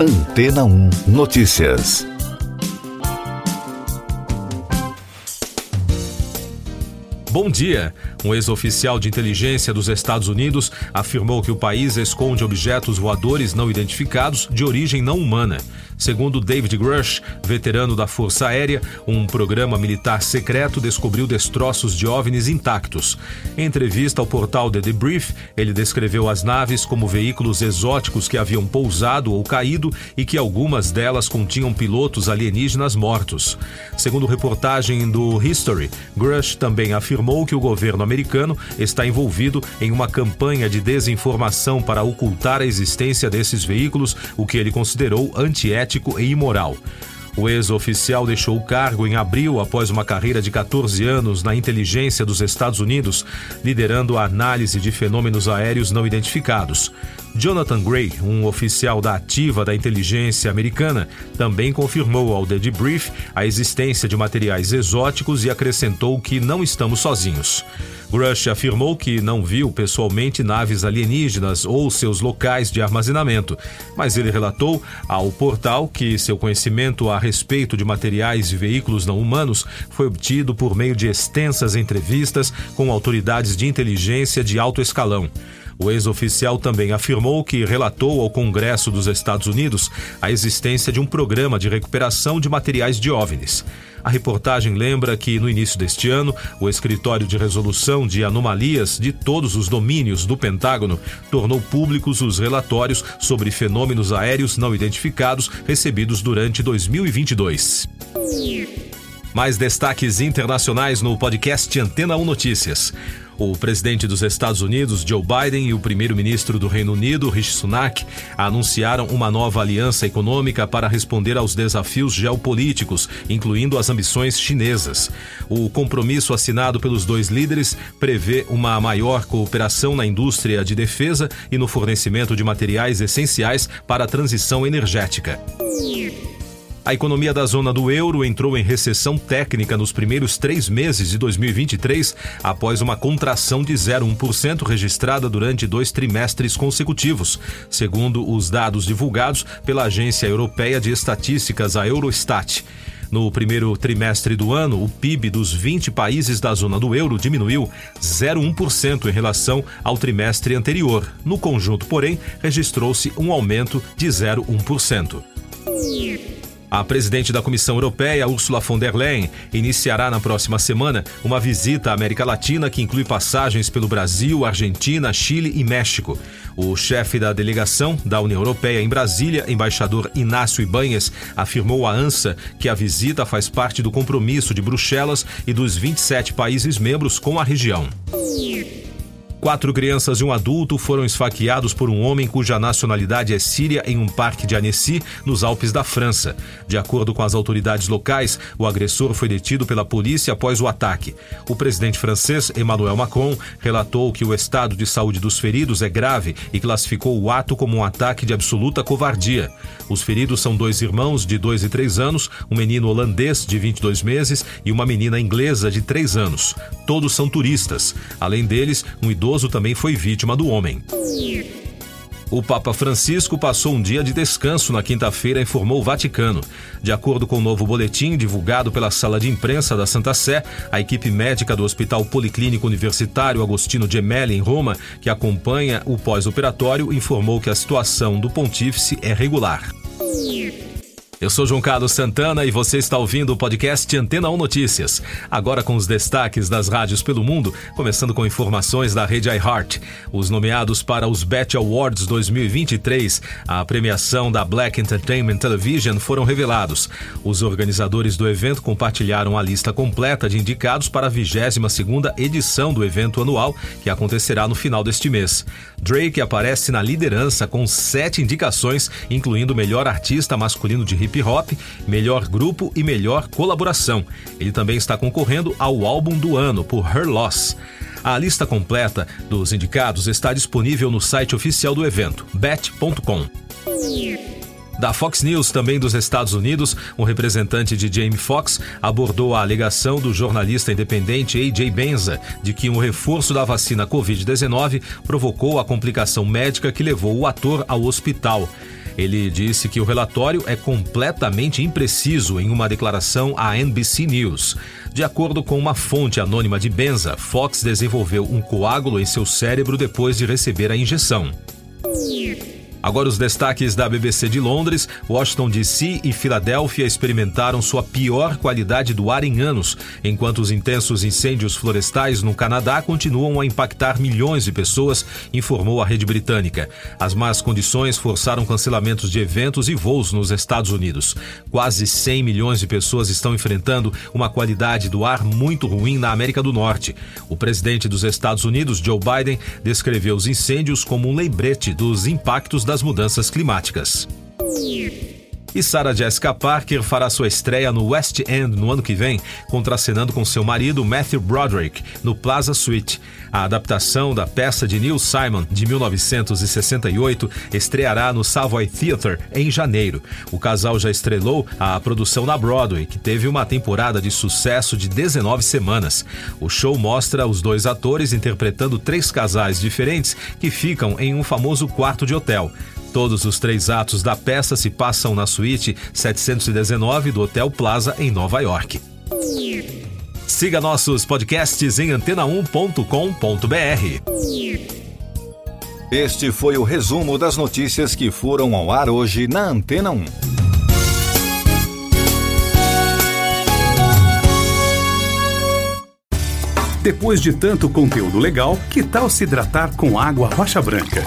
Antena 1 Notícias. Bom dia. Um ex-oficial de inteligência dos Estados Unidos afirmou que o país esconde objetos voadores não identificados de origem não humana. Segundo David Grush, veterano da Força Aérea, um programa militar secreto descobriu destroços de OVNIs intactos. Em entrevista ao portal The Debrief, ele descreveu as naves como veículos exóticos que haviam pousado ou caído e que algumas delas continham pilotos alienígenas mortos. Segundo reportagem do History, Grush também afirmou que o governo americano está envolvido em uma campanha de desinformação para ocultar a existência desses veículos, o que ele considerou antiético e imoral. O ex-oficial deixou o cargo em abril após uma carreira de 14 anos na inteligência dos Estados Unidos, liderando a análise de fenômenos aéreos não identificados. Jonathan Gray, um oficial da ativa da inteligência americana, também confirmou ao The Debrief a existência de materiais exóticos e acrescentou que não estamos sozinhos. Grush afirmou que não viu pessoalmente naves alienígenas ou seus locais de armazenamento, mas ele relatou ao portal que seu conhecimento a respeito de materiais e veículos não humanos foi obtido por meio de extensas entrevistas com autoridades de inteligência de alto escalão. O ex-oficial também afirmou que relatou ao Congresso dos Estados Unidos a existência de um programa de recuperação de materiais de OVNIs. A reportagem lembra que, no início deste ano, o Escritório de Resolução de Anomalias de todos os domínios do Pentágono tornou públicos os relatórios sobre fenômenos aéreos não identificados recebidos durante 2022. Mais destaques internacionais no podcast Antena 1 Notícias. O presidente dos Estados Unidos, Joe Biden, e o primeiro-ministro do Reino Unido, Rishi Sunak, anunciaram uma nova aliança econômica para responder aos desafios geopolíticos, incluindo as ambições chinesas. O compromisso assinado pelos dois líderes prevê uma maior cooperação na indústria de defesa e no fornecimento de materiais essenciais para a transição energética. A economia da zona do euro entrou em recessão técnica nos primeiros três meses de 2023, após uma contração de 0,1% registrada durante dois trimestres consecutivos, segundo os dados divulgados pela Agência Europeia de Estatísticas, a Eurostat. No primeiro trimestre do ano, o PIB dos 20 países da zona do euro diminuiu 0,1% em relação ao trimestre anterior. No conjunto, porém, registrou-se um aumento de 0,1%. A presidente da Comissão Europeia, Ursula von der Leyen, iniciará na próxima semana uma visita à América Latina que inclui passagens pelo Brasil, Argentina, Chile e México. O chefe da delegação da União Europeia em Brasília, embaixador Inácio Ibanhes, afirmou à ANSA que a visita faz parte do compromisso de Bruxelas e dos 27 países membros com a região. Quatro crianças e um adulto foram esfaqueados por um homem cuja nacionalidade é síria em um parque de Annecy, nos Alpes da França. De acordo com as autoridades locais, o agressor foi detido pela polícia após o ataque. O presidente francês, Emmanuel Macron, relatou que o estado de saúde dos feridos é grave e classificou o ato como um ataque de absoluta covardia. Os feridos são dois irmãos de 2 e 3 anos, um menino holandês de 22 meses e uma menina inglesa de 3 anos. Todos são turistas. Além deles, um idoso idoso também foi vítima do homem. O Papa Francisco passou um dia de descanso na quinta-feira, informou o Vaticano. De acordo com o novo boletim divulgado pela sala de imprensa da Santa Sé, a equipe médica do Hospital Policlínico Universitário Agostino Gemelli, em Roma, que acompanha o pós-operatório, informou que a situação do pontífice é regular. Eu sou João Carlos Santana e você está ouvindo o podcast Antena 1 Notícias. Agora com os destaques das rádios pelo mundo, começando com informações da rede iHeart. Os nomeados para os BET Awards 2023, a premiação da Black Entertainment Television, foram revelados. Os organizadores do evento compartilharam a lista completa de indicados para a 22ª edição do evento anual, que acontecerá no final deste mês. Drake aparece na liderança com sete indicações, incluindo melhor artista masculino de hip hip hop, melhor grupo e melhor colaboração. Ele também está concorrendo ao álbum do ano por Her Loss. A lista completa dos indicados está disponível no site oficial do evento, bet.com. Da Fox News, também dos Estados Unidos, um representante de Jamie Foxx abordou a alegação do jornalista independente A.J. Benza de que um reforço da vacina Covid-19 provocou a complicação médica que levou o ator ao hospital. Ele disse que o relatório é completamente impreciso em uma declaração à NBC News. De acordo com uma fonte anônima de Benza, Fox desenvolveu um coágulo em seu cérebro depois de receber a injeção. Agora os destaques da BBC de Londres, Washington DC e Filadélfia experimentaram sua pior qualidade do ar em anos, enquanto os intensos incêndios florestais no Canadá continuam a impactar milhões de pessoas, informou a rede britânica. As más condições forçaram cancelamentos de eventos e voos nos Estados Unidos. Quase 100 milhões de pessoas estão enfrentando uma qualidade do ar muito ruim na América do Norte. O presidente dos Estados Unidos, Joe Biden, descreveu os incêndios como um lembrete dos impactos das mudanças climáticas. E Sarah Jessica Parker fará sua estreia no West End no ano que vem, contracenando com seu marido Matthew Broderick no Plaza Suite. A adaptação da peça de Neil Simon de 1968 estreará no Savoy Theatre em janeiro. O casal já estrelou a produção na Broadway, que teve uma temporada de sucesso de 19 semanas. O show mostra os dois atores interpretando três casais diferentes que ficam em um famoso quarto de hotel. Todos os três atos da peça se passam na suíte 719 do Hotel Plaza, em Nova York. Siga nossos podcasts em antena1.com.br. Este foi o resumo das notícias que foram ao ar hoje na Antena 1. Depois de tanto conteúdo legal, que tal se hidratar com água rocha branca?